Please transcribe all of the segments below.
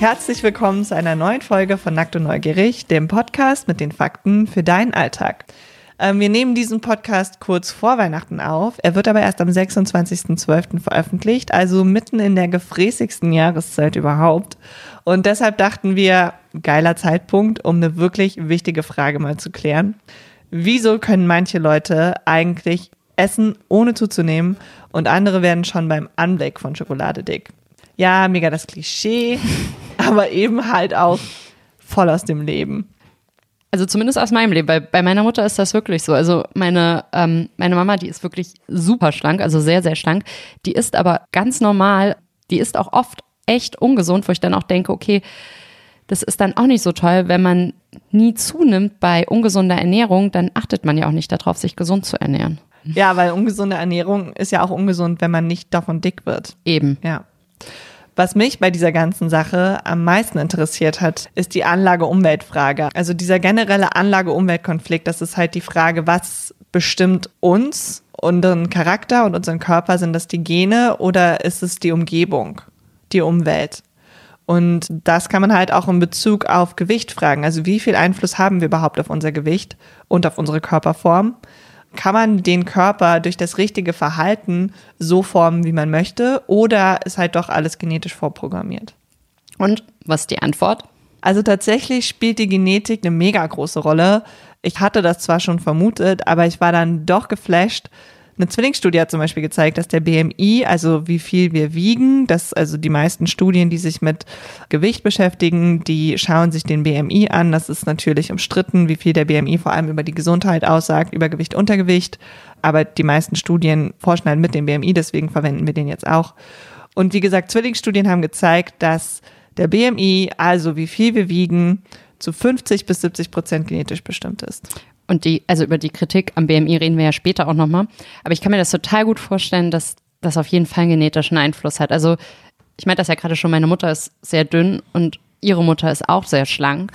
Herzlich willkommen zu einer neuen Folge von Nackt und Neugierig, dem Podcast mit den Fakten für deinen Alltag. Ähm, wir nehmen diesen Podcast kurz vor Weihnachten auf. Er wird aber erst am 26.12. veröffentlicht, also mitten in der gefräßigsten Jahreszeit überhaupt. Und deshalb dachten wir, geiler Zeitpunkt, um eine wirklich wichtige Frage mal zu klären. Wieso können manche Leute eigentlich essen, ohne zuzunehmen und andere werden schon beim Anblick von Schokolade dick? Ja, mega das Klischee, aber eben halt auch voll aus dem Leben. Also zumindest aus meinem Leben. Bei, bei meiner Mutter ist das wirklich so. Also meine, ähm, meine Mama, die ist wirklich super schlank, also sehr, sehr schlank. Die ist aber ganz normal. Die ist auch oft echt ungesund, wo ich dann auch denke, okay, das ist dann auch nicht so toll, wenn man nie zunimmt bei ungesunder Ernährung, dann achtet man ja auch nicht darauf, sich gesund zu ernähren. Ja, weil ungesunde Ernährung ist ja auch ungesund, wenn man nicht davon dick wird. Eben. Ja. Was mich bei dieser ganzen Sache am meisten interessiert hat, ist die Anlage-Umwelt-Frage. Also dieser generelle Anlage-Umwelt-Konflikt, das ist halt die Frage, was bestimmt uns, unseren Charakter und unseren Körper? Sind das die Gene oder ist es die Umgebung, die Umwelt? Und das kann man halt auch in Bezug auf Gewicht fragen. Also wie viel Einfluss haben wir überhaupt auf unser Gewicht und auf unsere Körperform? Kann man den Körper durch das richtige Verhalten so formen, wie man möchte, oder ist halt doch alles genetisch vorprogrammiert? Und was ist die Antwort? Also tatsächlich spielt die Genetik eine mega große Rolle. Ich hatte das zwar schon vermutet, aber ich war dann doch geflasht, eine Zwillingsstudie hat zum Beispiel gezeigt, dass der BMI, also wie viel wir wiegen, dass also die meisten Studien, die sich mit Gewicht beschäftigen, die schauen sich den BMI an. Das ist natürlich umstritten, wie viel der BMI vor allem über die Gesundheit aussagt, über Gewicht, Untergewicht. Aber die meisten Studien forschen halt mit dem BMI, deswegen verwenden wir den jetzt auch. Und wie gesagt, Zwillingsstudien haben gezeigt, dass der BMI, also wie viel wir wiegen, zu 50 bis 70 Prozent genetisch bestimmt ist. Und die, also über die Kritik am BMI reden wir ja später auch nochmal. Aber ich kann mir das total gut vorstellen, dass das auf jeden Fall einen genetischen Einfluss hat. Also ich meinte das ja gerade schon, meine Mutter ist sehr dünn und ihre Mutter ist auch sehr schlank.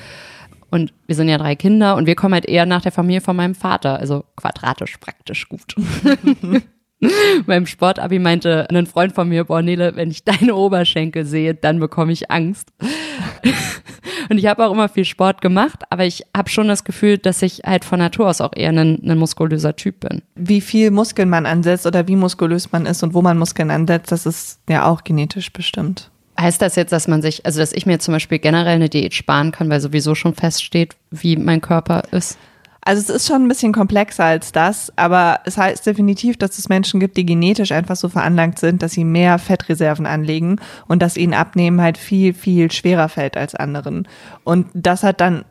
Und wir sind ja drei Kinder und wir kommen halt eher nach der Familie von meinem Vater, also quadratisch praktisch gut. Beim Sportabi meinte ein Freund von mir, boah Nele, wenn ich deine Oberschenkel sehe, dann bekomme ich Angst. Und ich habe auch immer viel Sport gemacht, aber ich habe schon das Gefühl, dass ich halt von Natur aus auch eher ein, ein muskulöser Typ bin. Wie viel Muskeln man ansetzt oder wie muskulös man ist und wo man Muskeln ansetzt, das ist ja auch genetisch bestimmt. Heißt das jetzt, dass man sich, also dass ich mir zum Beispiel generell eine Diät sparen kann, weil sowieso schon feststeht, wie mein Körper ist? Also es ist schon ein bisschen komplexer als das, aber es heißt definitiv, dass es Menschen gibt, die genetisch einfach so veranlagt sind, dass sie mehr Fettreserven anlegen und dass ihnen Abnehmen halt viel, viel schwerer fällt als anderen. Und das hat dann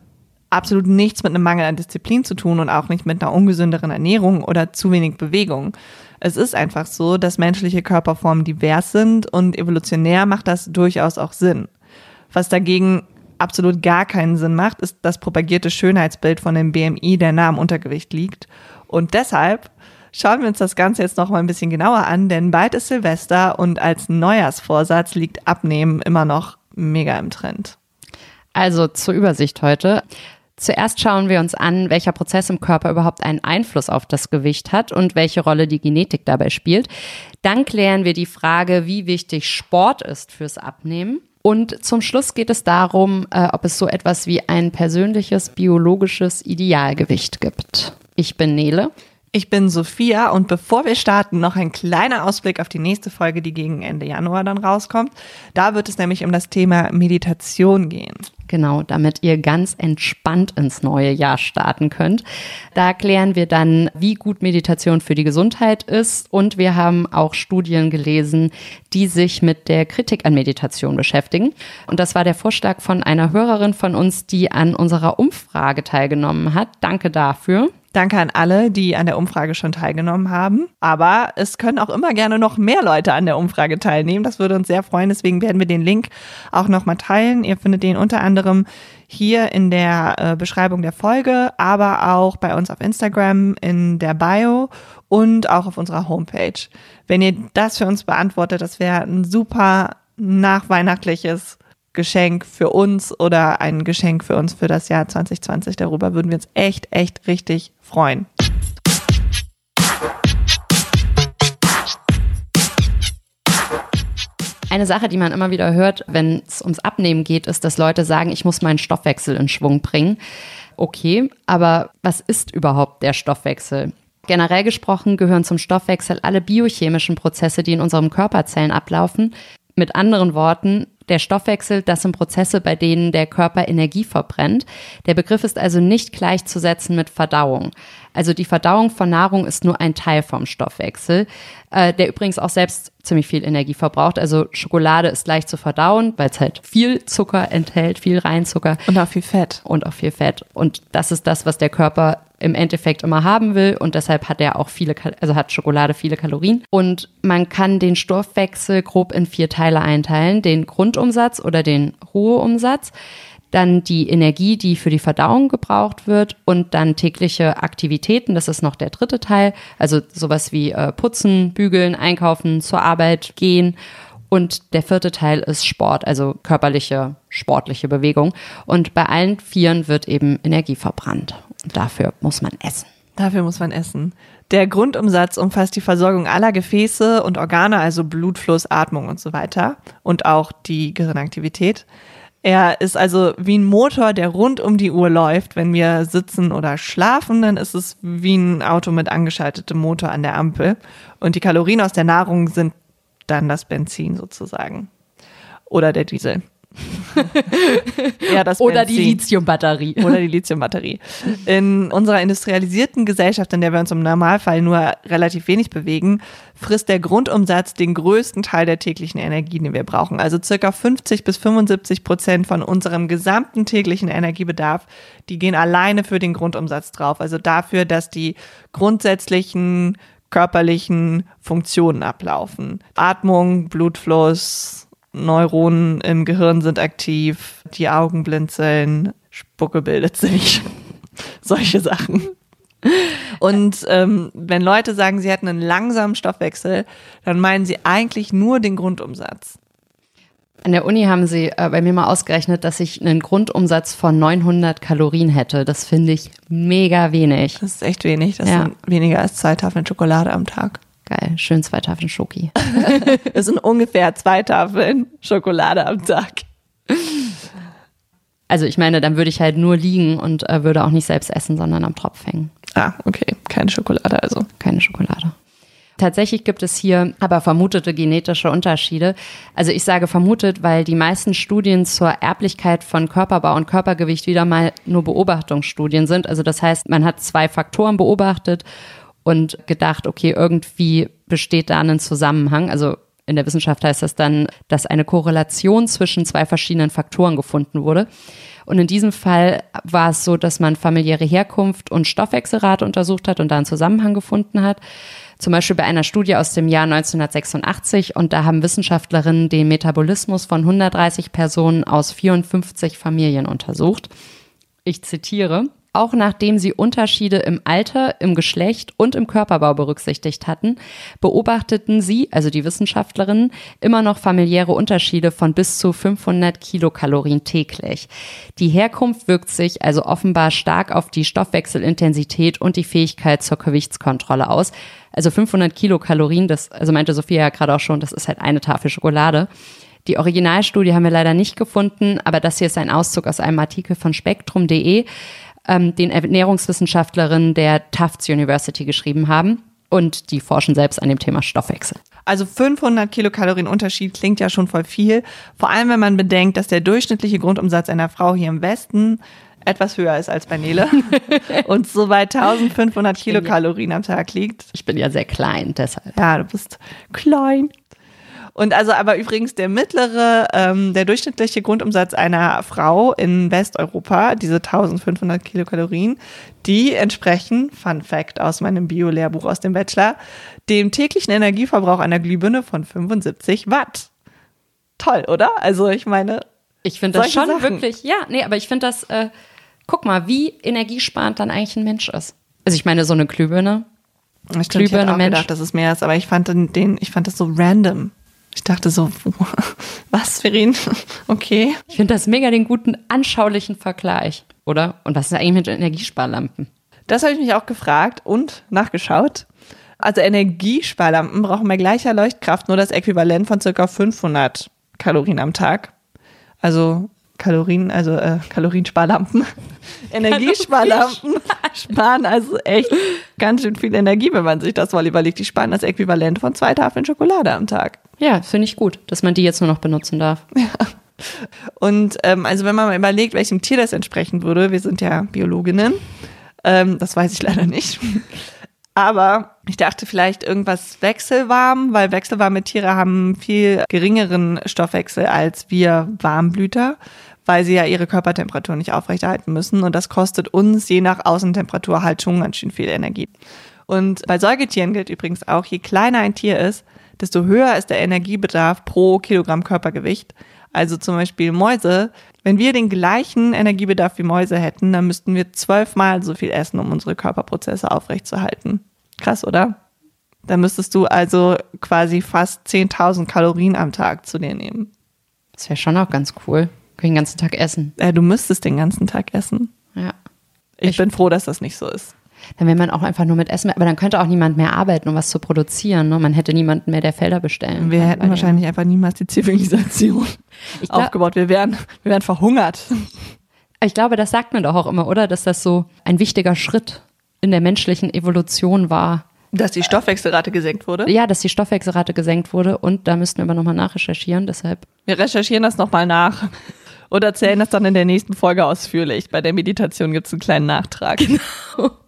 absolut nichts mit einem Mangel an Disziplin zu tun und auch nicht mit einer ungesünderen Ernährung oder zu wenig Bewegung. Es ist einfach so, dass menschliche Körperformen divers sind und evolutionär macht das durchaus auch Sinn. Was dagegen absolut gar keinen Sinn macht, ist das propagierte Schönheitsbild von dem BMI, der nah am Untergewicht liegt. Und deshalb schauen wir uns das Ganze jetzt noch mal ein bisschen genauer an, denn bald ist Silvester und als Neujahrsvorsatz liegt Abnehmen immer noch mega im Trend. Also zur Übersicht heute. Zuerst schauen wir uns an, welcher Prozess im Körper überhaupt einen Einfluss auf das Gewicht hat und welche Rolle die Genetik dabei spielt. Dann klären wir die Frage, wie wichtig Sport ist fürs Abnehmen. Und zum Schluss geht es darum, äh, ob es so etwas wie ein persönliches biologisches Idealgewicht gibt. Ich bin Nele. Ich bin Sophia und bevor wir starten, noch ein kleiner Ausblick auf die nächste Folge, die gegen Ende Januar dann rauskommt. Da wird es nämlich um das Thema Meditation gehen. Genau, damit ihr ganz entspannt ins neue Jahr starten könnt. Da klären wir dann, wie gut Meditation für die Gesundheit ist und wir haben auch Studien gelesen, die sich mit der Kritik an Meditation beschäftigen. Und das war der Vorschlag von einer Hörerin von uns, die an unserer Umfrage teilgenommen hat. Danke dafür. Danke an alle, die an der Umfrage schon teilgenommen haben. Aber es können auch immer gerne noch mehr Leute an der Umfrage teilnehmen. Das würde uns sehr freuen. Deswegen werden wir den Link auch nochmal teilen. Ihr findet den unter anderem hier in der äh, Beschreibung der Folge, aber auch bei uns auf Instagram in der Bio und auch auf unserer Homepage. Wenn ihr das für uns beantwortet, das wäre ein super nachweihnachtliches Geschenk für uns oder ein Geschenk für uns für das Jahr 2020. Darüber würden wir uns echt, echt richtig freuen. Eine Sache, die man immer wieder hört, wenn es ums Abnehmen geht, ist, dass Leute sagen, ich muss meinen Stoffwechsel in Schwung bringen. Okay, aber was ist überhaupt der Stoffwechsel? Generell gesprochen gehören zum Stoffwechsel alle biochemischen Prozesse, die in unserem Körperzellen ablaufen. Mit anderen Worten, der Stoffwechsel, das sind Prozesse, bei denen der Körper Energie verbrennt. Der Begriff ist also nicht gleichzusetzen mit Verdauung. Also die Verdauung von Nahrung ist nur ein Teil vom Stoffwechsel, äh, der übrigens auch selbst ziemlich viel Energie verbraucht. Also Schokolade ist leicht zu verdauen, weil es halt viel Zucker enthält, viel Reinzucker. Und auch viel Fett. Und auch viel Fett. Und das ist das, was der Körper im Endeffekt immer haben will. Und deshalb hat er auch viele, also hat Schokolade viele Kalorien. Und man kann den Stoffwechsel grob in vier Teile einteilen: den Grundumsatz oder den Ruheumsatz. Dann die Energie, die für die Verdauung gebraucht wird. Und dann tägliche Aktivitäten, das ist noch der dritte Teil, also sowas wie äh, putzen, bügeln, einkaufen, zur Arbeit gehen. Und der vierte Teil ist Sport, also körperliche, sportliche Bewegung und bei allen Vieren wird eben Energie verbrannt und dafür muss man essen. Dafür muss man essen. Der Grundumsatz umfasst die Versorgung aller Gefäße und Organe, also Blutfluss, Atmung und so weiter und auch die Gehirnaktivität. Er ist also wie ein Motor, der rund um die Uhr läuft. Wenn wir sitzen oder schlafen, dann ist es wie ein Auto mit angeschaltetem Motor an der Ampel. Und die Kalorien aus der Nahrung sind dann das Benzin sozusagen. Oder der Diesel. ja, das Oder Benzin. die Lithiumbatterie. Oder die Lithiumbatterie. In unserer industrialisierten Gesellschaft, in der wir uns im Normalfall nur relativ wenig bewegen, frisst der Grundumsatz den größten Teil der täglichen Energie, den wir brauchen. Also circa 50 bis 75 Prozent von unserem gesamten täglichen Energiebedarf, die gehen alleine für den Grundumsatz drauf. Also dafür, dass die grundsätzlichen körperlichen Funktionen ablaufen. Atmung, Blutfluss, Neuronen im Gehirn sind aktiv, die Augen blinzeln, Spucke bildet sich, solche Sachen. Und ähm, wenn Leute sagen, sie hätten einen langsamen Stoffwechsel, dann meinen sie eigentlich nur den Grundumsatz. An der Uni haben sie äh, bei mir mal ausgerechnet, dass ich einen Grundumsatz von 900 Kalorien hätte. Das finde ich mega wenig. Das ist echt wenig. Das ja. sind weniger als zwei Tafeln Schokolade am Tag. Geil, schön zwei Tafeln Schoki. das sind ungefähr zwei Tafeln Schokolade am Tag. Also ich meine, dann würde ich halt nur liegen und äh, würde auch nicht selbst essen, sondern am Tropf hängen. Ah, okay. Keine Schokolade also. Keine Schokolade. Tatsächlich gibt es hier aber vermutete genetische Unterschiede. Also ich sage vermutet, weil die meisten Studien zur Erblichkeit von Körperbau und Körpergewicht wieder mal nur Beobachtungsstudien sind. Also das heißt, man hat zwei Faktoren beobachtet und gedacht, okay, irgendwie besteht da ein Zusammenhang. Also in der Wissenschaft heißt das dann, dass eine Korrelation zwischen zwei verschiedenen Faktoren gefunden wurde. Und in diesem Fall war es so, dass man familiäre Herkunft und Stoffwechselrate untersucht hat und da einen Zusammenhang gefunden hat. Zum Beispiel bei einer Studie aus dem Jahr 1986 und da haben Wissenschaftlerinnen den Metabolismus von 130 Personen aus 54 Familien untersucht. Ich zitiere. Auch nachdem sie Unterschiede im Alter, im Geschlecht und im Körperbau berücksichtigt hatten, beobachteten sie, also die Wissenschaftlerinnen, immer noch familiäre Unterschiede von bis zu 500 Kilokalorien täglich. Die Herkunft wirkt sich also offenbar stark auf die Stoffwechselintensität und die Fähigkeit zur Gewichtskontrolle aus. Also 500 Kilokalorien, das, also meinte Sophia ja gerade auch schon, das ist halt eine Tafel Schokolade. Die Originalstudie haben wir leider nicht gefunden, aber das hier ist ein Auszug aus einem Artikel von spektrum.de ähm, den Ernährungswissenschaftlerinnen der Tufts University geschrieben haben. Und die forschen selbst an dem Thema Stoffwechsel. Also 500 Kilokalorien Unterschied klingt ja schon voll viel. Vor allem, wenn man bedenkt, dass der durchschnittliche Grundumsatz einer Frau hier im Westen etwas höher ist als bei Nele und so bei 1500 Kilokalorien am Tag liegt. Ich bin ja sehr klein, deshalb. Ja, du bist klein. Und also aber übrigens der mittlere, ähm, der durchschnittliche Grundumsatz einer Frau in Westeuropa, diese 1500 Kilokalorien, die entsprechen, Fun Fact aus meinem Bio-Lehrbuch aus dem Bachelor, dem täglichen Energieverbrauch einer Glühbirne von 75 Watt. Toll, oder? Also ich meine, ich finde das schon Sachen. wirklich, ja, nee, aber ich finde das, äh, guck mal, wie energiesparend dann eigentlich ein Mensch ist. Also ich meine, so eine Glühbirne. Ich, stimmt, Glühbirne ich auch Mensch. gedacht, dass es mehr ist, aber ich fand den, ich fand das so random. Ich dachte so, was, Ferin? Okay. Ich finde das mega den guten, anschaulichen Vergleich, oder? Und was ist eigentlich mit Energiesparlampen? Das habe ich mich auch gefragt und nachgeschaut. Also Energiesparlampen brauchen bei gleicher Leuchtkraft nur das Äquivalent von circa 500 Kalorien am Tag. Also Kalorien, also äh, Kaloriensparlampen, Energiesparlampen sparen also echt ganz schön viel Energie, wenn man sich das mal überlegt. Die sparen das Äquivalent von zwei Tafeln Schokolade am Tag. Ja, finde ich gut, dass man die jetzt nur noch benutzen darf. Ja. Und ähm, also wenn man mal überlegt, welchem Tier das entsprechen würde, wir sind ja Biologinnen, ähm, das weiß ich leider nicht. Aber ich dachte vielleicht irgendwas wechselwarm, weil wechselwarme Tiere haben viel geringeren Stoffwechsel als wir Warmblüter, weil sie ja ihre Körpertemperatur nicht aufrechterhalten müssen. Und das kostet uns je nach Außentemperatur halt schon ganz schön viel Energie. Und bei Säugetieren gilt übrigens auch, je kleiner ein Tier ist, desto höher ist der Energiebedarf pro Kilogramm Körpergewicht. Also zum Beispiel Mäuse. Wenn wir den gleichen Energiebedarf wie Mäuse hätten, dann müssten wir zwölfmal so viel essen, um unsere Körperprozesse aufrechtzuerhalten. Krass, oder? Dann müsstest du also quasi fast 10.000 Kalorien am Tag zu dir nehmen. Das wäre schon auch ganz cool. Können den ganzen Tag essen. Äh, du müsstest den ganzen Tag essen. Ja. Ich, Ich- bin froh, dass das nicht so ist. Dann wäre man auch einfach nur mit Essen, aber dann könnte auch niemand mehr arbeiten, um was zu produzieren. Ne? Man hätte niemanden mehr, der Felder bestellen Wir hätten denen. wahrscheinlich einfach niemals die Zivilisation glaub- aufgebaut. Wir wären, wir wären verhungert. Ich glaube, das sagt man doch auch immer, oder? Dass das so ein wichtiger Schritt in der menschlichen Evolution war. Dass die Stoffwechselrate gesenkt wurde. Ja, dass die Stoffwechselrate gesenkt wurde und da müssten wir aber nochmal nachrecherchieren. Deshalb, Wir recherchieren das nochmal nach und erzählen das dann in der nächsten Folge ausführlich. Bei der Meditation gibt es einen kleinen Nachtrag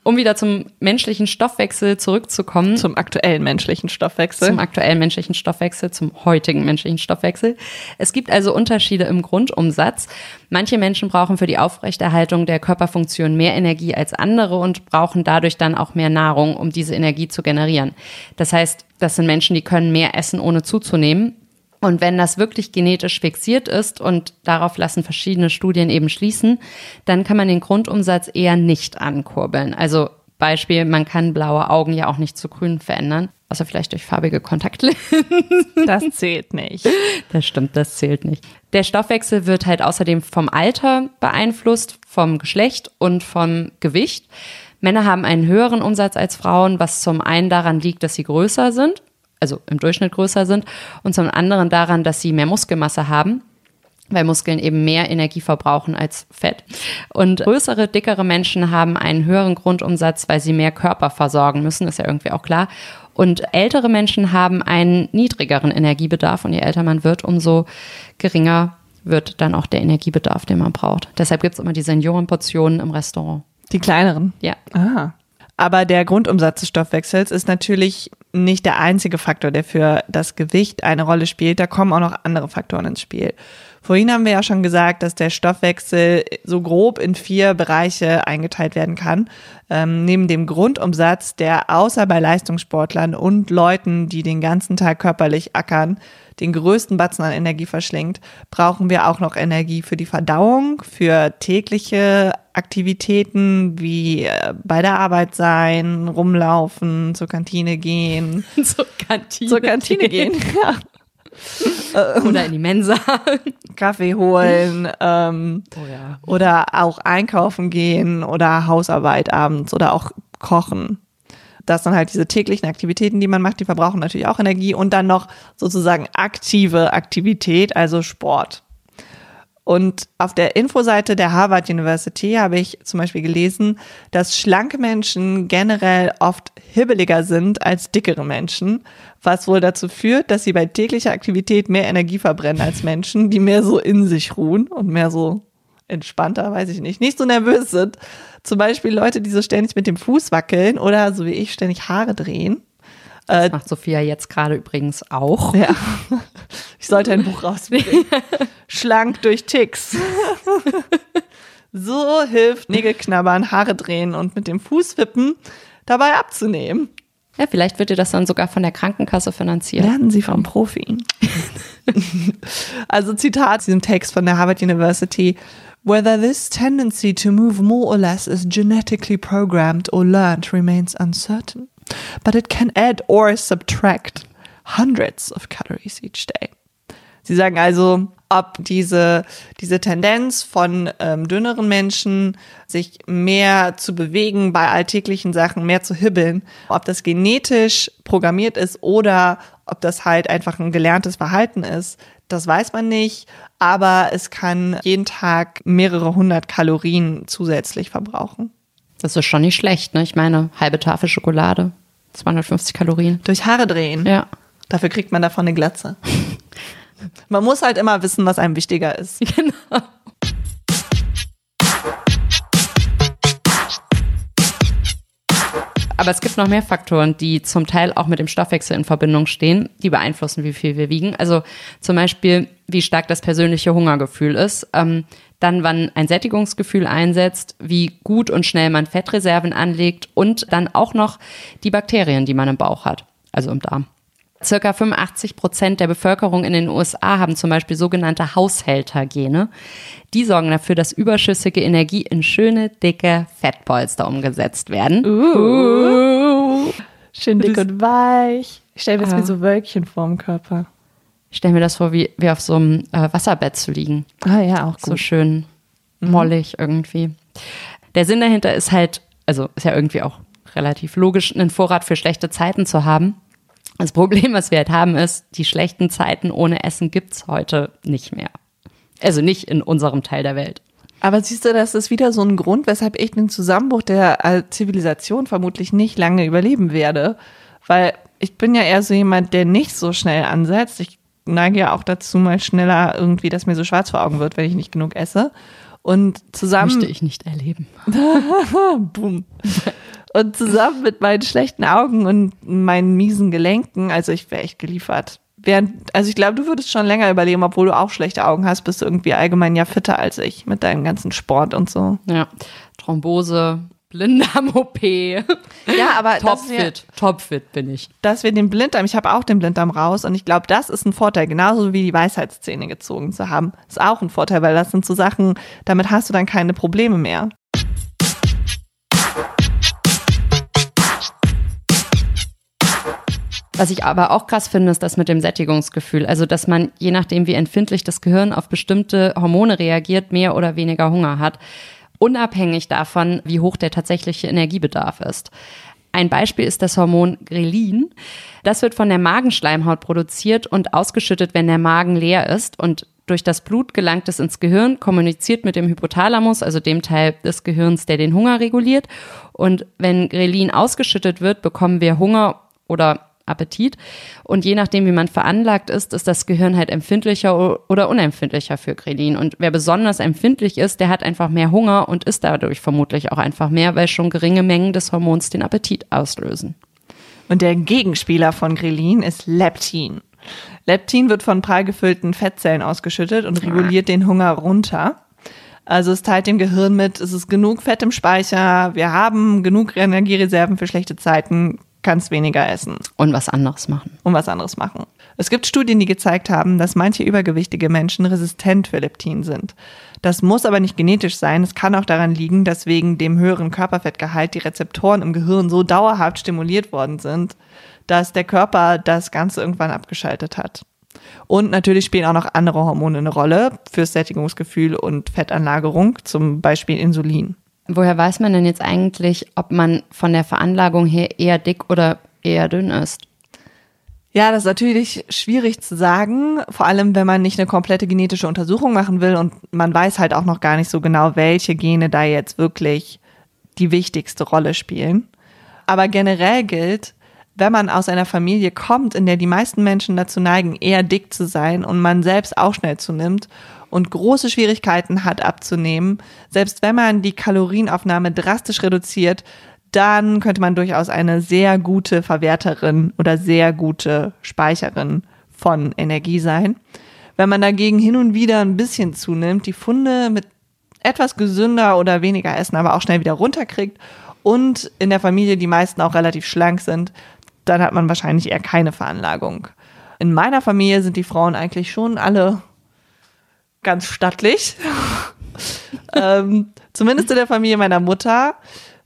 um wieder zum menschlichen Stoffwechsel zurückzukommen, zum aktuellen menschlichen Stoffwechsel. zum aktuellen menschlichen Stoffwechsel, zum heutigen menschlichen Stoffwechsel. Es gibt also Unterschiede im Grundumsatz. Manche Menschen brauchen für die Aufrechterhaltung der Körperfunktion mehr Energie als andere und brauchen dadurch dann auch mehr Nahrung, um diese Energie zu generieren. Das heißt, das sind Menschen, die können mehr essen, ohne zuzunehmen. Und wenn das wirklich genetisch fixiert ist, und darauf lassen verschiedene Studien eben schließen, dann kann man den Grundumsatz eher nicht ankurbeln. Also Beispiel, man kann blaue Augen ja auch nicht zu grün verändern, außer vielleicht durch farbige Kontaktlinsen. das zählt nicht. Das stimmt, das zählt nicht. Der Stoffwechsel wird halt außerdem vom Alter beeinflusst, vom Geschlecht und vom Gewicht. Männer haben einen höheren Umsatz als Frauen, was zum einen daran liegt, dass sie größer sind, also im Durchschnitt größer sind, und zum anderen daran, dass sie mehr Muskelmasse haben weil Muskeln eben mehr Energie verbrauchen als Fett. Und größere, dickere Menschen haben einen höheren Grundumsatz, weil sie mehr Körper versorgen müssen, ist ja irgendwie auch klar. Und ältere Menschen haben einen niedrigeren Energiebedarf und je älter man wird, umso geringer wird dann auch der Energiebedarf, den man braucht. Deshalb gibt es immer die Seniorenportionen im Restaurant. Die kleineren. Ja. Ah. Aber der Grundumsatz des Stoffwechsels ist natürlich nicht der einzige Faktor, der für das Gewicht eine Rolle spielt. Da kommen auch noch andere Faktoren ins Spiel. Vorhin haben wir ja schon gesagt, dass der Stoffwechsel so grob in vier Bereiche eingeteilt werden kann. Ähm, neben dem Grundumsatz, der außer bei Leistungssportlern und Leuten, die den ganzen Tag körperlich ackern, den größten Batzen an Energie verschlingt, brauchen wir auch noch Energie für die Verdauung, für tägliche Aktivitäten wie äh, bei der Arbeit sein, rumlaufen, zur Kantine gehen, Zur Kantine, zur Kantine gehen, ja. Oder in die Mensa. Kaffee holen ähm, Oh ja. oder auch einkaufen gehen oder Hausarbeit abends oder auch kochen. Das sind halt diese täglichen Aktivitäten, die man macht, die verbrauchen natürlich auch Energie und dann noch sozusagen aktive Aktivität, also Sport. Und auf der Infoseite der Harvard University habe ich zum Beispiel gelesen, dass schlanke Menschen generell oft hibbeliger sind als dickere Menschen, was wohl dazu führt, dass sie bei täglicher Aktivität mehr Energie verbrennen als Menschen, die mehr so in sich ruhen und mehr so entspannter, weiß ich nicht, nicht so nervös sind. Zum Beispiel Leute, die so ständig mit dem Fuß wackeln oder so wie ich ständig Haare drehen. Das macht Sophia jetzt gerade übrigens auch. Ja, ich sollte ein Buch rausbringen. Schlank durch Ticks. So hilft Nägelknabbern, Haare drehen und mit dem Fuß wippen dabei abzunehmen. Ja, vielleicht wird dir das dann sogar von der Krankenkasse finanziert. Lernen Sie vom Profi. also Zitat aus diesem Text von der Harvard University. Whether this tendency to move more or less is genetically programmed or learned remains uncertain. But it can add or subtract hundreds of calories each day. Sie sagen also, ob diese, diese Tendenz von ähm, dünneren Menschen, sich mehr zu bewegen bei alltäglichen Sachen, mehr zu hibbeln, ob das genetisch programmiert ist oder Ob das halt einfach ein gelerntes Verhalten ist, das weiß man nicht. Aber es kann jeden Tag mehrere hundert Kalorien zusätzlich verbrauchen. Das ist schon nicht schlecht, ne? Ich meine, halbe Tafel Schokolade, 250 Kalorien. Durch Haare drehen. Ja. Dafür kriegt man davon eine Glatze. Man muss halt immer wissen, was einem wichtiger ist. Genau. Aber es gibt noch mehr Faktoren, die zum Teil auch mit dem Stoffwechsel in Verbindung stehen, die beeinflussen, wie viel wir wiegen. Also zum Beispiel, wie stark das persönliche Hungergefühl ist, ähm, dann wann ein Sättigungsgefühl einsetzt, wie gut und schnell man Fettreserven anlegt und dann auch noch die Bakterien, die man im Bauch hat, also im Darm. Circa 85 Prozent der Bevölkerung in den USA haben zum Beispiel sogenannte Haushältergene. Die sorgen dafür, dass überschüssige Energie in schöne, dicke Fettpolster umgesetzt werden. Uh. Schön dick und weich. Ich stelle mir jetzt Ja. wie so Wölkchen vorm Körper. Ich stelle mir das vor, wie, wie auf so einem äh, Wasserbett zu liegen. Ah ja, auch So schön mollig irgendwie. Der Sinn dahinter ist halt, also ist ja irgendwie auch relativ logisch, einen Vorrat für schlechte Zeiten zu haben. Das Problem, was wir halt haben, ist, die schlechten Zeiten ohne Essen gibt's heute nicht mehr. Also nicht in unserem Teil der Welt. Aber siehst du, das ist wieder so ein Grund, weshalb ich den Zusammenbruch der äh, Zivilisation vermutlich nicht lange überleben werde. Weil ich bin ja eher so jemand, der nicht so schnell ansetzt. Ich neige ja auch dazu, mal schneller irgendwie, dass mir so schwarz vor Augen wird, wenn ich nicht genug esse. Und zusammen. Möchte ich nicht erleben. Boom. Und zusammen mit meinen schlechten Augen und meinen miesen Gelenken, also ich wäre echt geliefert. Während, also ich glaube, du würdest schon länger überleben, obwohl du auch schlechte Augen hast, bist du irgendwie allgemein ja fitter als ich mit deinem ganzen Sport und so. Ja. Thrombose, Blinddarm-OP. Ja, aber dass wir, Topfit. Topfit bin ich. dass wir den Blinddarm, ich habe auch den Blinddarm raus und ich glaube, das ist ein Vorteil, genauso wie die Weisheitszähne gezogen zu haben. Ist auch ein Vorteil, weil das sind so Sachen, damit hast du dann keine Probleme mehr. Was ich aber auch krass finde, ist das mit dem Sättigungsgefühl. Also, dass man, je nachdem, wie empfindlich das Gehirn auf bestimmte Hormone reagiert, mehr oder weniger Hunger hat. Unabhängig davon, wie hoch der tatsächliche Energiebedarf ist. Ein Beispiel ist das Hormon Grelin. Das wird von der Magenschleimhaut produziert und ausgeschüttet, wenn der Magen leer ist. Und durch das Blut gelangt es ins Gehirn, kommuniziert mit dem Hypothalamus, also dem Teil des Gehirns, der den Hunger reguliert. Und wenn Grelin ausgeschüttet wird, bekommen wir Hunger oder Appetit. Und je nachdem, wie man veranlagt ist, ist das Gehirn halt empfindlicher oder unempfindlicher für Grelin. Und wer besonders empfindlich ist, der hat einfach mehr Hunger und isst dadurch vermutlich auch einfach mehr, weil schon geringe Mengen des Hormons den Appetit auslösen. Und der Gegenspieler von Grelin ist Leptin. Leptin wird von prall gefüllten Fettzellen ausgeschüttet und reguliert den Hunger runter. Also es teilt dem Gehirn mit, es ist genug Fett im Speicher, wir haben genug Energiereserven für schlechte Zeiten, kannst weniger essen Und was anderes machen. und was anderes machen. Es gibt Studien, die gezeigt haben, dass manche übergewichtige Menschen resistent für Leptin sind. Das muss aber nicht genetisch sein. Es kann auch daran liegen, dass wegen dem höheren Körperfettgehalt die Rezeptoren im Gehirn so dauerhaft stimuliert worden sind, dass der Körper das Ganze irgendwann abgeschaltet hat. Und natürlich spielen auch noch andere Hormone eine Rolle fürs Sättigungsgefühl und Fettanlagerung, zum Beispiel Insulin. Woher weiß man denn jetzt eigentlich, ob man von der Veranlagung her eher dick oder eher dünn ist? Ja, das ist natürlich schwierig zu sagen, vor allem wenn man nicht eine komplette genetische Untersuchung machen will und man weiß halt auch noch gar nicht so genau, welche Gene da jetzt wirklich die wichtigste Rolle spielen. Aber generell gilt, wenn man aus einer Familie kommt, in der die meisten Menschen dazu neigen, eher dick zu sein und man selbst auch schnell zunimmt und große Schwierigkeiten hat abzunehmen, selbst wenn man die Kalorienaufnahme drastisch reduziert, dann könnte man durchaus eine sehr gute Verwerterin oder sehr gute Speicherin von Energie sein. Wenn man dagegen hin und wieder ein bisschen zunimmt, die Funde mit etwas gesünder oder weniger essen, aber auch schnell wieder runterkriegt und in der Familie die meisten auch relativ schlank sind, dann hat man wahrscheinlich eher keine Veranlagung. In meiner Familie sind die Frauen eigentlich schon alle ganz stattlich. ähm, zumindest in der Familie meiner Mutter.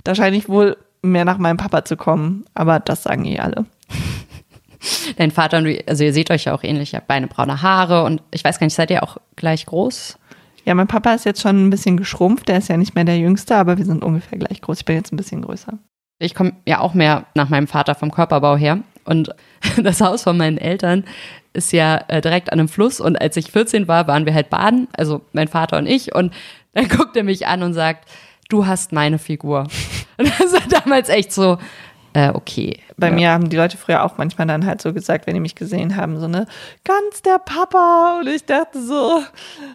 Da scheine ich wohl mehr nach meinem Papa zu kommen, aber das sagen eh alle. Dein Vater und du, also ihr seht euch ja auch ähnlich, ihr habt beide braune Haare und ich weiß gar nicht, seid ihr auch gleich groß? Ja, mein Papa ist jetzt schon ein bisschen geschrumpft, der ist ja nicht mehr der Jüngste, aber wir sind ungefähr gleich groß. Ich bin jetzt ein bisschen größer. Ich komme ja auch mehr nach meinem Vater vom Körperbau her. Und das Haus von meinen Eltern ist ja äh, direkt an einem Fluss. Und als ich 14 war, waren wir halt baden, also mein Vater und ich. Und dann guckt er mich an und sagt, du hast meine Figur. Und das war damals echt so, äh, okay. Bei ja. mir haben die Leute früher auch manchmal dann halt so gesagt, wenn die mich gesehen haben, so ne, ganz der Papa. Und ich dachte so,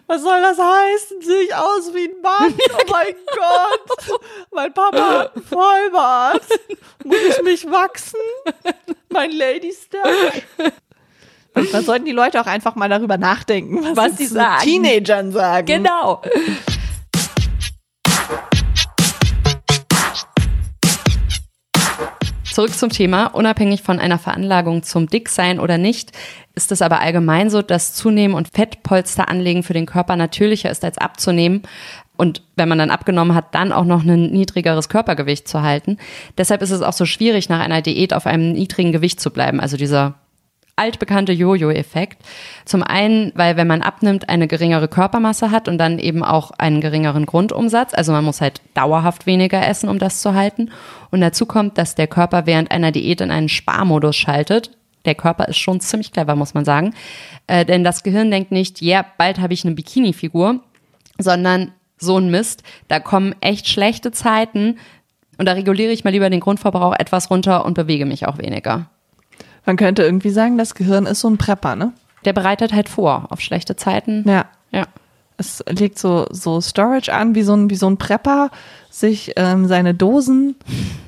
was soll das heißen? Sehe ich aus wie ein Mann? Oh mein Gott, mein Papa hat einen Vollbart. Muss ich mich wachsen? Mein Lady Step. Da sollten die Leute auch einfach mal darüber nachdenken, was, Was sie sagen. Teenagern sagen. Genau. Zurück zum Thema. Unabhängig von einer Veranlagung zum Dicksein oder nicht, ist es aber allgemein so, dass Zunehmen und Fettpolster anlegen für den Körper natürlicher ist als abzunehmen. Und wenn man dann abgenommen hat, dann auch noch ein niedrigeres Körpergewicht zu halten. Deshalb ist es auch so schwierig, nach einer Diät auf einem niedrigen Gewicht zu bleiben. Also dieser altbekannte Jojo-Effekt. Zum einen, weil wenn man abnimmt, eine geringere Körpermasse hat und dann eben auch einen geringeren Grundumsatz. Also man muss halt dauerhaft weniger essen, um das zu halten. Und dazu kommt, dass der Körper während einer Diät in einen Sparmodus schaltet. Der Körper ist schon ziemlich clever, muss man sagen. Äh, denn das Gehirn denkt nicht, ja, bald habe ich eine Bikini-Figur, sondern so ein Mist. Da kommen echt schlechte Zeiten und da reguliere ich mal lieber den Grundverbrauch etwas runter und bewege mich auch weniger. Man könnte irgendwie sagen, das Gehirn ist so ein Prepper, ne? Der bereitet halt vor auf schlechte Zeiten. Ja. Ja. Es legt so, so Storage an, wie so ein, wie so ein Prepper sich ähm, seine Dosen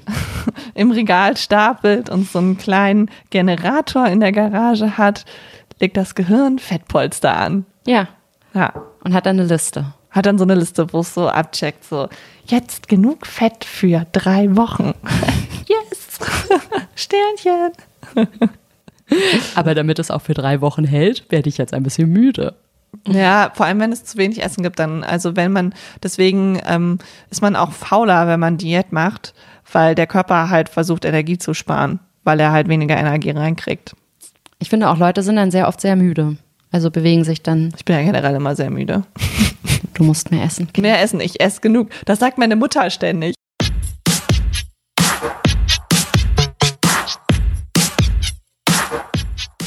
im Regal stapelt und so einen kleinen Generator in der Garage hat, legt das Gehirn Fettpolster an. Ja. Ja. Und hat dann eine Liste. Hat dann so eine Liste, wo es so abcheckt, so, jetzt genug Fett für drei Wochen. yes! Sternchen! Aber damit es auch für drei Wochen hält, werde ich jetzt ein bisschen müde. Ja, vor allem wenn es zu wenig Essen gibt, dann, also wenn man, deswegen ähm, ist man auch fauler, wenn man Diät macht, weil der Körper halt versucht, Energie zu sparen, weil er halt weniger Energie reinkriegt. Ich finde auch, Leute sind dann sehr oft sehr müde. Also bewegen sich dann, Ich bin ja generell immer sehr müde. du musst mehr essen. Mehr essen, ich esse genug. Das sagt meine Mutter ständig.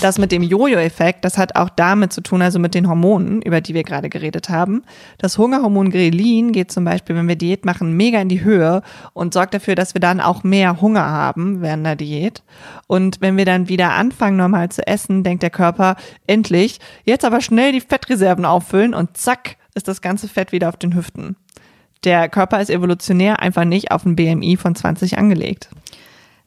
Das mit dem Jojo-Effekt, das hat auch damit zu tun, also mit den Hormonen, über die wir gerade geredet haben. Das Hungerhormon Grelin geht zum Beispiel, wenn wir Diät machen, mega in die Höhe und sorgt dafür, dass wir dann auch mehr Hunger haben während der Diät. Und wenn wir dann wieder anfangen, normal zu essen, denkt der Körper, endlich, jetzt aber schnell die Fettreserven auffüllen und zack, ist das ganze Fett wieder auf den Hüften. Der Körper ist evolutionär einfach nicht auf ein BMI von 20 angelegt.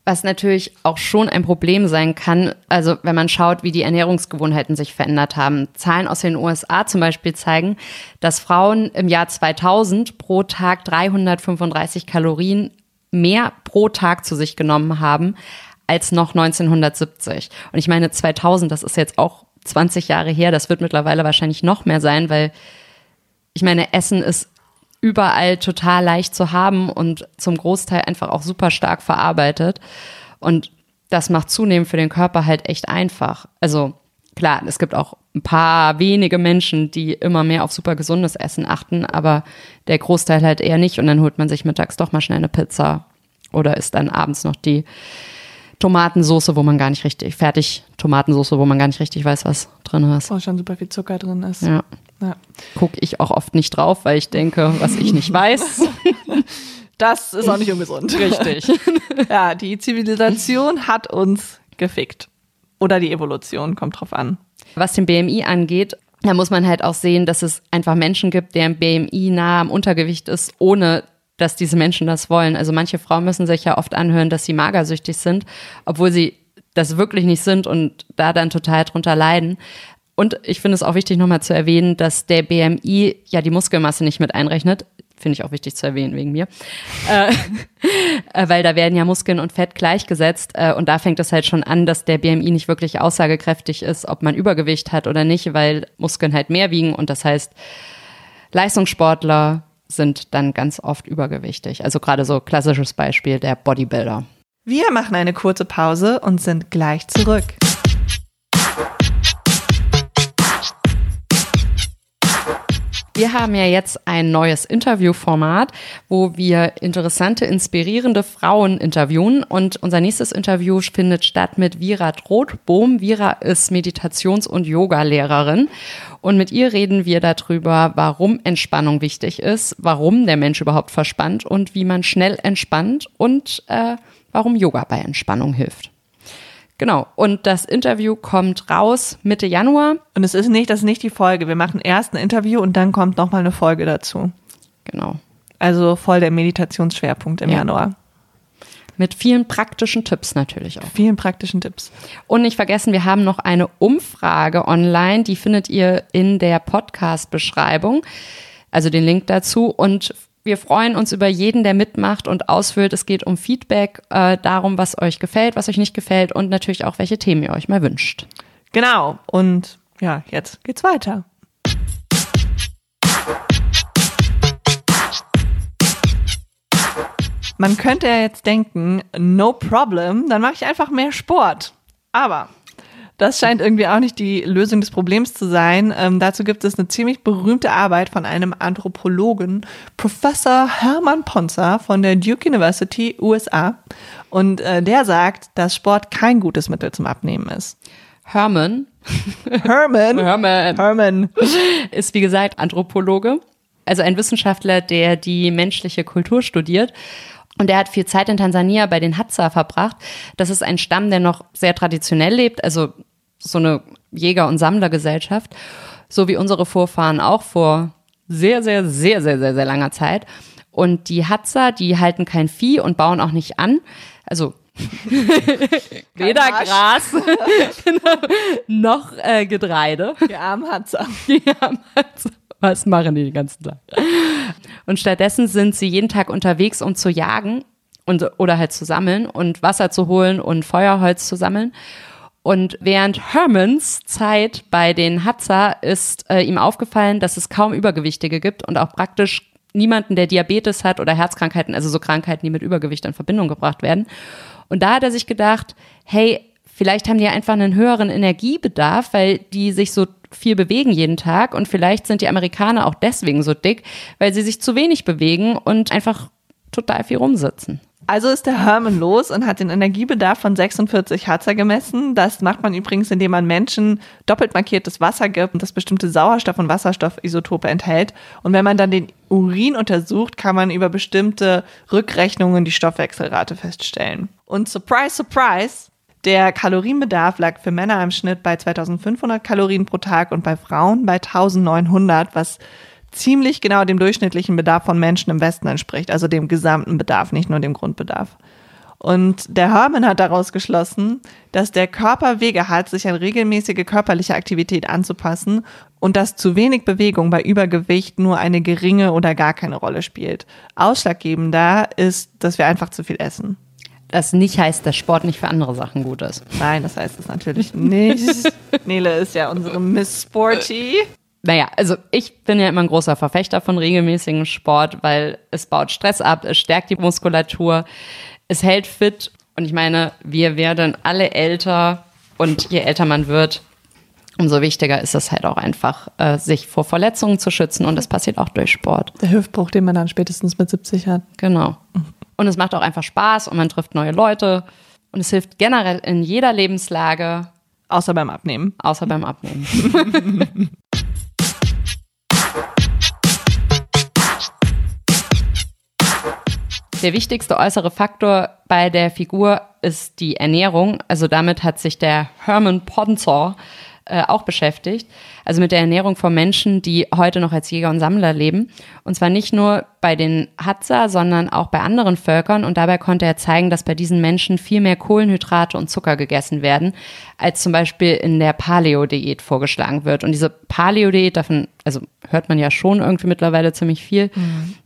Was natürlich auch schon ein Problem sein kann, also wenn man schaut, wie die Ernährungsgewohnheiten sich verändert haben. Zahlen aus den USA zum Beispiel zeigen, dass Frauen im Jahr 2000 pro Tag 335 Kalorien mehr pro Tag zu sich genommen haben als noch 1970. Und ich meine 2000, das ist jetzt auch 20 Jahre her, das wird mittlerweile wahrscheinlich noch mehr sein, weil ich meine, Essen ist überall total leicht zu haben und zum Großteil einfach auch super stark verarbeitet. Und das macht zunehmend für den Körper halt echt einfach. Also klar, es gibt auch ein paar wenige Menschen, die immer mehr auf super gesundes Essen achten, aber der Großteil halt eher nicht. Und dann holt man sich mittags doch mal schnell eine Pizza oder isst dann abends noch die Tomatensoße, wo man gar nicht richtig, fertig Tomatensoße, wo man gar nicht richtig weiß, was drin ist. Wo schon super viel Zucker drin ist. Ja. Ja. Gucke ich auch oft nicht drauf, weil ich denke, was ich nicht weiß. Das ist auch nicht ungesund. Richtig. Ja, die Zivilisation hat uns gefickt. Oder die Evolution, kommt drauf an. Was den BMI angeht, da muss man halt auch sehen, dass es einfach Menschen gibt, deren BMI nah am Untergewicht ist, ohne dass diese Menschen das wollen. Also manche Frauen müssen sich ja oft anhören, dass sie magersüchtig sind, obwohl sie das wirklich nicht sind und da dann total drunter leiden. Und ich finde es auch wichtig, nochmal zu erwähnen, dass der BMI ja die Muskelmasse nicht mit einrechnet. Finde ich auch wichtig zu erwähnen wegen mir. äh, äh, weil da werden ja Muskeln und Fett gleichgesetzt. Äh, und da fängt es halt schon an, dass der BMI nicht wirklich aussagekräftig ist, ob man Übergewicht hat oder nicht, weil Muskeln halt mehr wiegen. Und das heißt, Leistungssportler sind dann ganz oft übergewichtig. Also gerade so klassisches Beispiel der Bodybuilder. Wir machen eine kurze Pause und sind gleich zurück. Wir haben ja jetzt ein neues Interviewformat, wo wir interessante, inspirierende Frauen interviewen. Und unser nächstes Interview findet statt mit Vira Drothbohm. Vira ist Meditations- und Yoga-Lehrerin. Und mit ihr reden wir darüber, warum Entspannung wichtig ist, warum der Mensch überhaupt verspannt und wie man schnell entspannt und äh, warum Yoga bei Entspannung hilft. Genau. Und das Interview kommt raus Mitte Januar. Und es ist nicht, das ist nicht die Folge. Wir machen erst ein Interview und dann kommt nochmal eine Folge dazu. Genau. Also voll der Meditationsschwerpunkt im Ja. Januar. Mit vielen praktischen Tipps natürlich auch. Vielen praktischen Tipps. Und nicht vergessen, wir haben noch eine Umfrage online, die findet ihr in der Podcast-Beschreibung, also den Link dazu. Und wir freuen uns über jeden, der mitmacht und ausfüllt. Es geht um Feedback, äh, darum, was euch gefällt, was euch nicht gefällt und natürlich auch, welche Themen ihr euch mal wünscht. Genau. Und ja, jetzt geht's weiter. Man könnte ja jetzt denken, no problem, dann mache ich einfach mehr Sport. Aber das scheint irgendwie auch nicht die Lösung des Problems zu sein. Ähm, dazu gibt es eine ziemlich berühmte Arbeit von einem Anthropologen, Professor Hermann Ponzer von der Duke University, USA. Und äh, der sagt, dass Sport kein gutes Mittel zum Abnehmen ist. Herman, Herman, Herman Herman, ist wie gesagt Anthropologe, also ein Wissenschaftler, der die menschliche Kultur studiert. Und der hat viel Zeit in Tansania bei den Hadza verbracht. Das ist ein Stamm, der noch sehr traditionell lebt, also so eine Jäger- und Sammlergesellschaft, so wie unsere Vorfahren auch vor sehr, sehr, sehr, sehr, sehr, sehr langer Zeit. Und die Hadza, die halten kein Vieh und bauen auch nicht an. Also weder. Gras genau, noch äh, Getreide. die armen Hatzer. Die haben also, was machen die den ganzen Tag? Und stattdessen sind sie jeden Tag unterwegs, um zu jagen und, oder halt zu sammeln und Wasser zu holen und Feuerholz zu sammeln. Und während Hermans Zeit bei den Hadza ist äh, ihm aufgefallen, dass es kaum Übergewichtige gibt und auch praktisch niemanden, der Diabetes hat oder Herzkrankheiten, also so Krankheiten, die mit Übergewicht in Verbindung gebracht werden. Und da hat er sich gedacht, hey, vielleicht haben die einfach einen höheren Energiebedarf, weil die sich so viel bewegen jeden Tag und vielleicht sind die Amerikaner auch deswegen so dick, weil sie sich zu wenig bewegen und einfach total viel rumsitzen. Also ist der Herman los und hat den Energiebedarf von 46 Hatzer gemessen. Das macht man übrigens, indem man Menschen doppelt markiertes Wasser gibt, das bestimmte Sauerstoff- und Wasserstoffisotope enthält. Und wenn man dann den Urin untersucht, kann man über bestimmte Rückrechnungen die Stoffwechselrate feststellen. Und surprise, surprise, der Kalorienbedarf lag für Männer im Schnitt bei 2500 Kalorien pro Tag und bei Frauen bei 1900, was ziemlich genau dem durchschnittlichen Bedarf von Menschen im Westen entspricht, also dem gesamten Bedarf, nicht nur dem Grundbedarf. Und der Herman hat daraus geschlossen, dass der Körper Wege hat, sich an regelmäßige körperliche Aktivität anzupassen und dass zu wenig Bewegung bei Übergewicht nur eine geringe oder gar keine Rolle spielt. Ausschlaggebender ist, dass wir einfach zu viel essen. Das nicht heißt, dass Sport nicht für andere Sachen gut ist. Nein, das heißt es natürlich nicht. Nele ist ja unsere Miss Sporty. Naja, also ich bin ja immer ein großer Verfechter von regelmäßigem Sport, weil es baut Stress ab, es stärkt die Muskulatur, es hält fit. Und ich meine, wir werden alle älter und je älter man wird, umso wichtiger ist es halt auch einfach, äh, sich vor Verletzungen zu schützen. Und das passiert auch durch Sport. Der Hüftbruch, den man dann spätestens mit 70 hat. Genau. Und es macht auch einfach Spaß und man trifft neue Leute. Und es hilft generell in jeder Lebenslage, Außer beim Abnehmen. außer beim Abnehmen. Der wichtigste äußere Faktor bei der Figur ist die Ernährung. Also damit hat sich der Herman Ponzor äh, auch beschäftigt. Also mit der Ernährung von Menschen, die heute noch als Jäger und Sammler leben. Und zwar nicht nur bei den Hadza, sondern auch bei anderen Völkern. Und dabei konnte er zeigen, dass bei diesen Menschen viel mehr Kohlenhydrate und Zucker gegessen werden, als zum Beispiel in der Paleo-Diät vorgeschlagen wird. Und diese Paleo-Diät, davon, also hört man ja schon irgendwie mittlerweile ziemlich viel.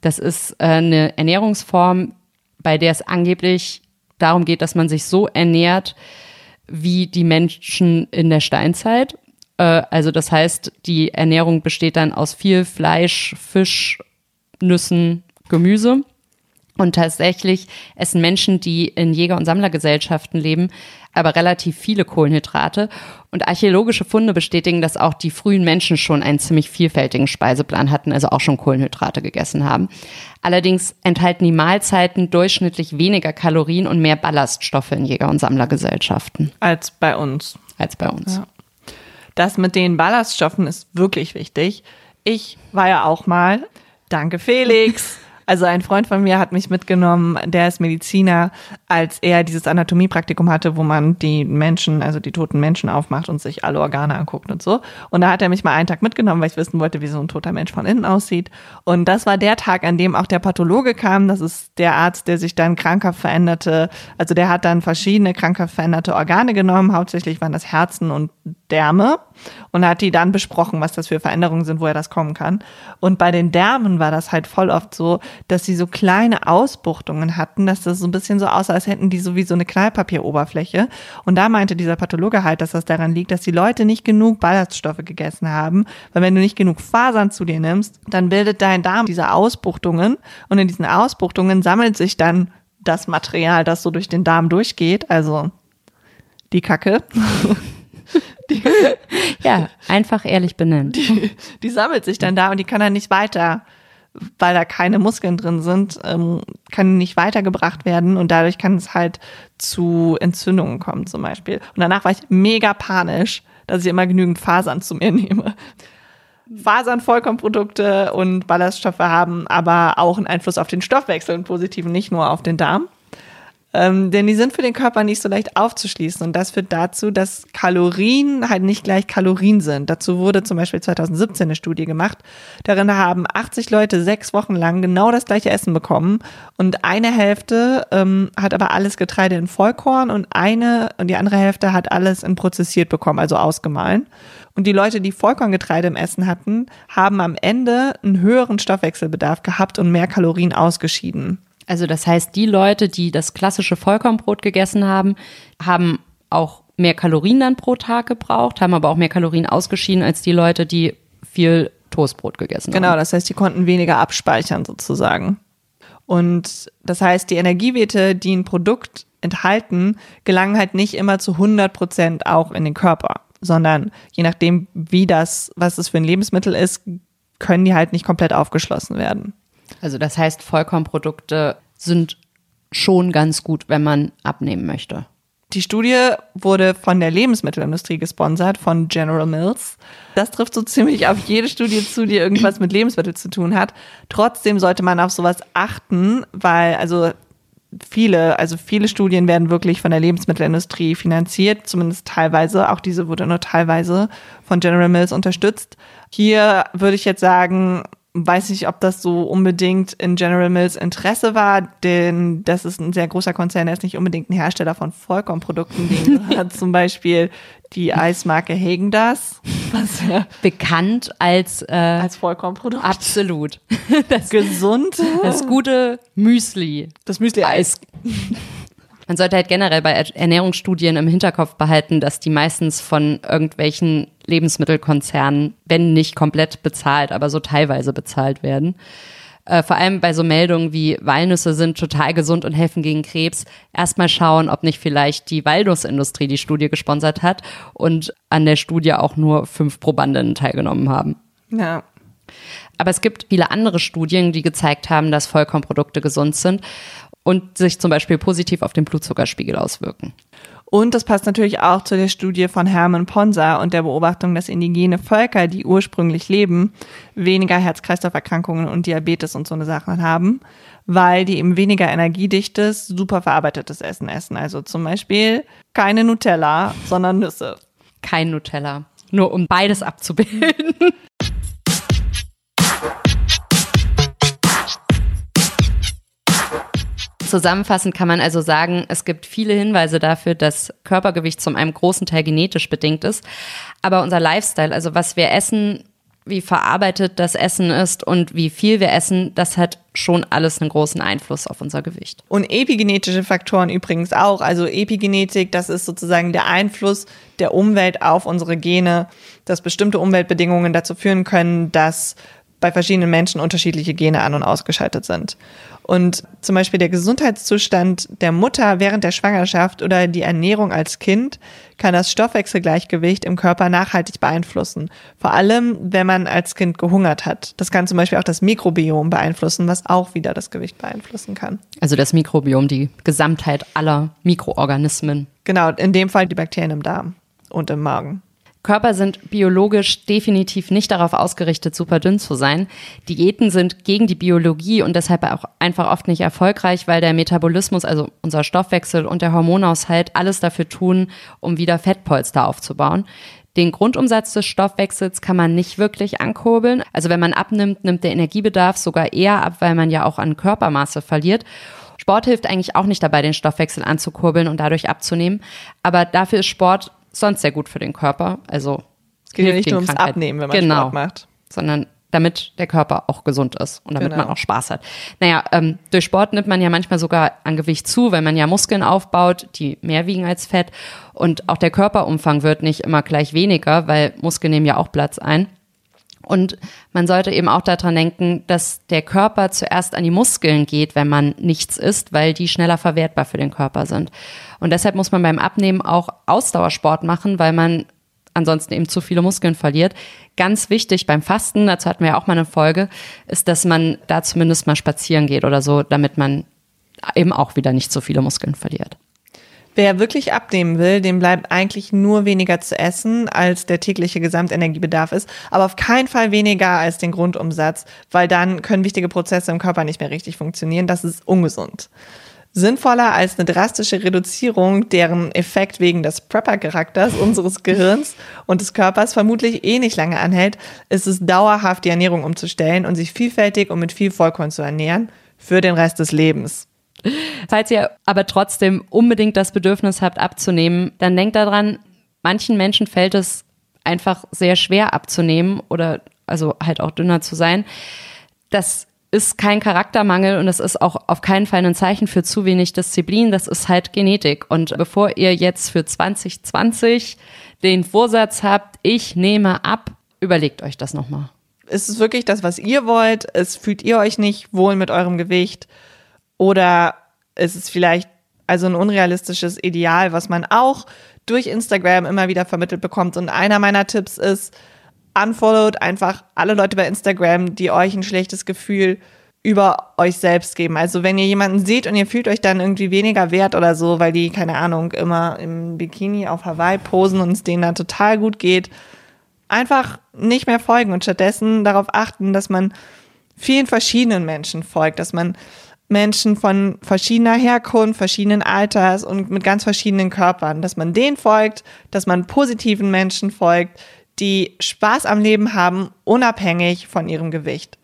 Das ist äh, eine Ernährungsform, bei der es angeblich darum geht, dass man sich so ernährt, wie die Menschen in der Steinzeit. Äh, also das heißt, die Ernährung besteht dann aus viel Fleisch, Fisch, Nüssen, Gemüse. Und tatsächlich essen Menschen, die in Jäger- und Sammlergesellschaften leben, aber relativ viele Kohlenhydrate. Und archäologische Funde bestätigen, dass auch die frühen Menschen schon einen ziemlich vielfältigen Speiseplan hatten, also auch schon Kohlenhydrate gegessen haben. Allerdings enthalten die Mahlzeiten durchschnittlich weniger Kalorien und mehr Ballaststoffe in Jäger- und Sammlergesellschaften. Als bei uns. Als bei uns. Ja. Das mit den Ballaststoffen ist wirklich wichtig. Ich war ja auch mal, danke Felix. Also ein Freund von mir hat mich mitgenommen, der ist Mediziner, als er dieses Anatomiepraktikum hatte, wo man die Menschen, also die toten Menschen aufmacht und sich alle Organe anguckt und so. Und da hat er mich mal einen Tag mitgenommen, weil ich wissen wollte, wie so ein toter Mensch von innen aussieht. Und das war der Tag, an dem auch der Pathologe kam. Das ist der Arzt, der sich dann krankhaft veränderte. Also der hat dann verschiedene krankhaft veränderte Organe genommen. Hauptsächlich waren das Herzen und Därme und hat die dann besprochen, was das für Veränderungen sind, woher das kommen kann. Und bei den Därmen war das halt voll oft so, dass sie so kleine Ausbuchtungen hatten, dass das so ein bisschen so aussah, als hätten die so wie so eine Knallpapieroberfläche. Und da meinte dieser Pathologe halt, dass das daran liegt, dass die Leute nicht genug Ballaststoffe gegessen haben, weil wenn du nicht genug Fasern zu dir nimmst, dann bildet dein Darm diese Ausbuchtungen und in diesen Ausbuchtungen sammelt sich dann das Material, das so durch den Darm durchgeht, also die Kacke. Die, ja, einfach ehrlich benannt. Die, die, sammelt sich dann da und die kann dann nicht weiter, weil da keine Muskeln drin sind, ähm, kann nicht weitergebracht werden und dadurch kann es halt zu Entzündungen kommen zum Beispiel. Und danach war ich mega panisch, dass ich immer genügend Fasern zu mir nehme. Fasern, Vollkornprodukte und Ballaststoffe haben aber auch einen Einfluss auf den Stoffwechsel, einen positiven, nicht nur auf den Darm. Ähm, denn die sind für den Körper nicht so leicht aufzuschließen. Und das führt dazu, dass Kalorien halt nicht gleich Kalorien sind. Dazu wurde zum Beispiel 2017 eine Studie gemacht. Darin haben 80 Leute sechs Wochen lang genau das gleiche Essen bekommen. Und eine Hälfte ähm, hat aber alles Getreide in Vollkorn und eine und die andere Hälfte hat alles in prozessiert bekommen, also ausgemahlen. Und die Leute, die Vollkorngetreide im Essen hatten, haben am Ende einen höheren Stoffwechselbedarf gehabt und mehr Kalorien ausgeschieden. Also das heißt, die Leute, die das klassische Vollkornbrot gegessen haben, haben auch mehr Kalorien dann pro Tag gebraucht, haben aber auch mehr Kalorien ausgeschieden als die Leute, die viel Toastbrot gegessen genau, haben. Genau, das heißt, die konnten weniger abspeichern sozusagen. Und das heißt, die Energiewerte, die ein Produkt enthalten, gelangen halt nicht immer zu 100 Prozent auch in den Körper, sondern je nachdem, wie das, was es für ein Lebensmittel ist, können die halt nicht komplett aufgeschlossen werden. Also das heißt, Vollkornprodukte sind schon ganz gut, wenn man abnehmen möchte. Die Studie wurde von der Lebensmittelindustrie gesponsert, von General Mills. Das trifft so ziemlich auf jede Studie zu, die irgendwas mit Lebensmitteln zu tun hat. Trotzdem sollte man auf sowas achten, weil also viele, also viele Studien werden wirklich von der Lebensmittelindustrie finanziert, zumindest teilweise. Auch diese wurde nur teilweise von General Mills unterstützt. Hier würde ich jetzt sagen, weiß nicht, ob das so unbedingt in General Mills Interesse war, denn das ist ein sehr großer Konzern, der ist nicht unbedingt ein Hersteller von Vollkornprodukten. Den hat zum Beispiel die Eismarke Hagendas. Was, ja. Bekannt als, äh, als Vollkornprodukt. Absolut. Das, Gesund. Das gute Müsli. Das Müsli-Eis. Man sollte halt generell bei Ernährungsstudien im Hinterkopf behalten, dass die meistens von irgendwelchen Lebensmittelkonzernen, wenn nicht komplett bezahlt, aber so teilweise bezahlt werden. Äh, vor allem bei so Meldungen wie Walnüsse sind total gesund und helfen gegen Krebs. Erstmal schauen, ob nicht vielleicht die Walnussindustrie die Studie gesponsert hat und an der Studie auch nur fünf Probandinnen teilgenommen haben. Ja. Aber es gibt viele andere Studien, die gezeigt haben, dass Vollkornprodukte gesund sind und sich zum Beispiel positiv auf den Blutzuckerspiegel auswirken. Und das passt natürlich auch zu der Studie von Hermann Ponsa und der Beobachtung, dass indigene Völker, die ursprünglich leben, weniger Herz-Kreislauf-Erkrankungen und Diabetes und so eine Sachen haben, weil die eben weniger energiedichtes, super verarbeitetes Essen essen. Also zum Beispiel keine Nutella, sondern Nüsse. Kein Nutella. Nur um beides abzubilden. Zusammenfassend kann man also sagen, es gibt viele Hinweise dafür, dass Körpergewicht zum einem großen Teil genetisch bedingt ist. Aber unser Lifestyle, also was wir essen, wie verarbeitet das Essen ist und wie viel wir essen, das hat schon alles einen großen Einfluss auf unser Gewicht. Und epigenetische Faktoren übrigens auch. Also Epigenetik, das ist sozusagen der Einfluss der Umwelt auf unsere Gene, dass bestimmte Umweltbedingungen dazu führen können, dass bei verschiedenen Menschen unterschiedliche Gene an und ausgeschaltet sind. Und zum Beispiel der Gesundheitszustand der Mutter während der Schwangerschaft oder die Ernährung als Kind kann das Stoffwechselgleichgewicht im Körper nachhaltig beeinflussen. Vor allem, wenn man als Kind gehungert hat. Das kann zum Beispiel auch das Mikrobiom beeinflussen, was auch wieder das Gewicht beeinflussen kann. Also das Mikrobiom, die Gesamtheit aller Mikroorganismen. Genau, in dem Fall die Bakterien im Darm und im Magen. Körper sind biologisch definitiv nicht darauf ausgerichtet, super dünn zu sein. Diäten sind gegen die Biologie und deshalb auch einfach oft nicht erfolgreich, weil der Metabolismus, also unser Stoffwechsel und der Hormonaushalt alles dafür tun, um wieder Fettpolster aufzubauen. Den Grundumsatz des Stoffwechsels kann man nicht wirklich ankurbeln. Also wenn man abnimmt, nimmt der Energiebedarf sogar eher ab, weil man ja auch an Körpermaße verliert. Sport hilft eigentlich auch nicht dabei, den Stoffwechsel anzukurbeln und dadurch abzunehmen. Aber dafür ist Sport sonst sehr gut für den Körper. Also es geht ja nicht nur ums Abnehmen, wenn man genau, Sport macht. Sondern damit der Körper auch gesund ist und damit genau. man auch Spaß hat. Naja, ähm, durch Sport nimmt man ja manchmal sogar an Gewicht zu, weil man ja Muskeln aufbaut, die mehr wiegen als Fett. Und auch der Körperumfang wird nicht immer gleich weniger, weil Muskeln nehmen ja auch Platz ein. Und man sollte eben auch daran denken, dass der Körper zuerst an die Muskeln geht, wenn man nichts isst, weil die schneller verwertbar für den Körper sind. Und deshalb muss man beim Abnehmen auch Ausdauersport machen, weil man ansonsten eben zu viele Muskeln verliert. Ganz wichtig beim Fasten, dazu hatten wir ja auch mal eine Folge, ist, dass man da zumindest mal spazieren geht oder so, damit man eben auch wieder nicht so viele Muskeln verliert. Wer wirklich abnehmen will, dem bleibt eigentlich nur weniger zu essen, als der tägliche Gesamtenergiebedarf ist, aber auf keinen Fall weniger als den Grundumsatz, weil dann können wichtige Prozesse im Körper nicht mehr richtig funktionieren. Das ist ungesund. Sinnvoller als eine drastische Reduzierung, deren Effekt wegen des Prepper-Charakters unseres Gehirns und des Körpers vermutlich eh nicht lange anhält, ist es dauerhaft die Ernährung umzustellen und sich vielfältig und mit viel Vollkorn zu ernähren für den Rest des Lebens. Falls ihr aber trotzdem unbedingt das Bedürfnis habt abzunehmen, dann denkt daran, manchen Menschen fällt es einfach sehr schwer abzunehmen oder also halt auch dünner zu sein. Das ist kein Charaktermangel und es ist auch auf keinen Fall ein Zeichen für zu wenig Disziplin. Das ist halt Genetik. Und bevor ihr jetzt für 2020 den Vorsatz habt, ich nehme ab, überlegt euch das nochmal. Ist es wirklich das, was ihr wollt? Es fühlt ihr euch nicht wohl mit eurem Gewicht? Oder ist es vielleicht also ein unrealistisches Ideal, was man auch durch Instagram immer wieder vermittelt bekommt? Und einer meiner Tipps ist, unfollowed einfach alle Leute bei Instagram, die euch ein schlechtes Gefühl über euch selbst geben. Also wenn ihr jemanden seht und ihr fühlt euch dann irgendwie weniger wert oder so, weil die, keine Ahnung, immer im Bikini auf Hawaii posen und es denen dann total gut geht, einfach nicht mehr folgen und stattdessen darauf achten, dass man vielen verschiedenen Menschen folgt, dass man Menschen von verschiedener Herkunft, verschiedenen Alters und mit ganz verschiedenen Körpern, dass man denen folgt, dass man positiven Menschen folgt, die Spaß am Leben haben, unabhängig von ihrem Gewicht.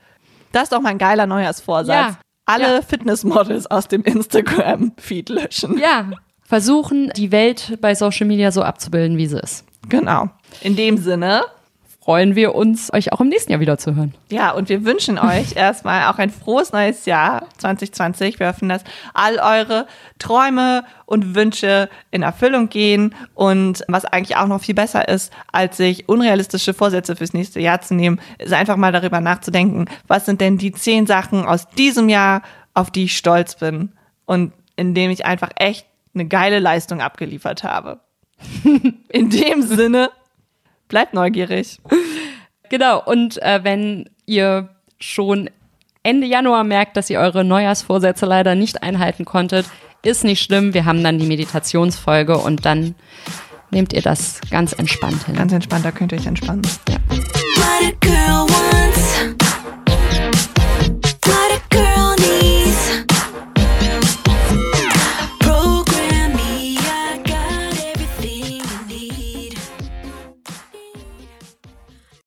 Das ist doch mal ein geiler Neujahrsvorsatz. Ja. Alle ja. Fitnessmodels aus dem Instagram-Feed löschen. Ja, versuchen, die Welt bei Social Media so abzubilden, wie sie ist. Genau. In dem Sinne freuen wir uns, euch auch im nächsten Jahr wieder zu hören. Ja, und wir wünschen euch erstmal auch ein frohes neues Jahr 2020. Wir hoffen, dass all eure Träume und Wünsche in Erfüllung gehen und was eigentlich auch noch viel besser ist, als sich unrealistische Vorsätze fürs nächste Jahr zu nehmen, ist einfach mal darüber nachzudenken, was sind denn die zehn Sachen aus diesem Jahr, auf die ich stolz bin und in dem ich einfach echt eine geile Leistung abgeliefert habe. in dem Sinne, Bleibt neugierig. Genau, und äh, wenn ihr schon Ende Januar merkt, dass ihr eure Neujahrsvorsätze leider nicht einhalten konntet, ist nicht schlimm. Wir haben dann die Meditationsfolge und dann nehmt ihr das ganz entspannt hin. Ganz entspannt, da könnt ihr euch entspannen. Ja.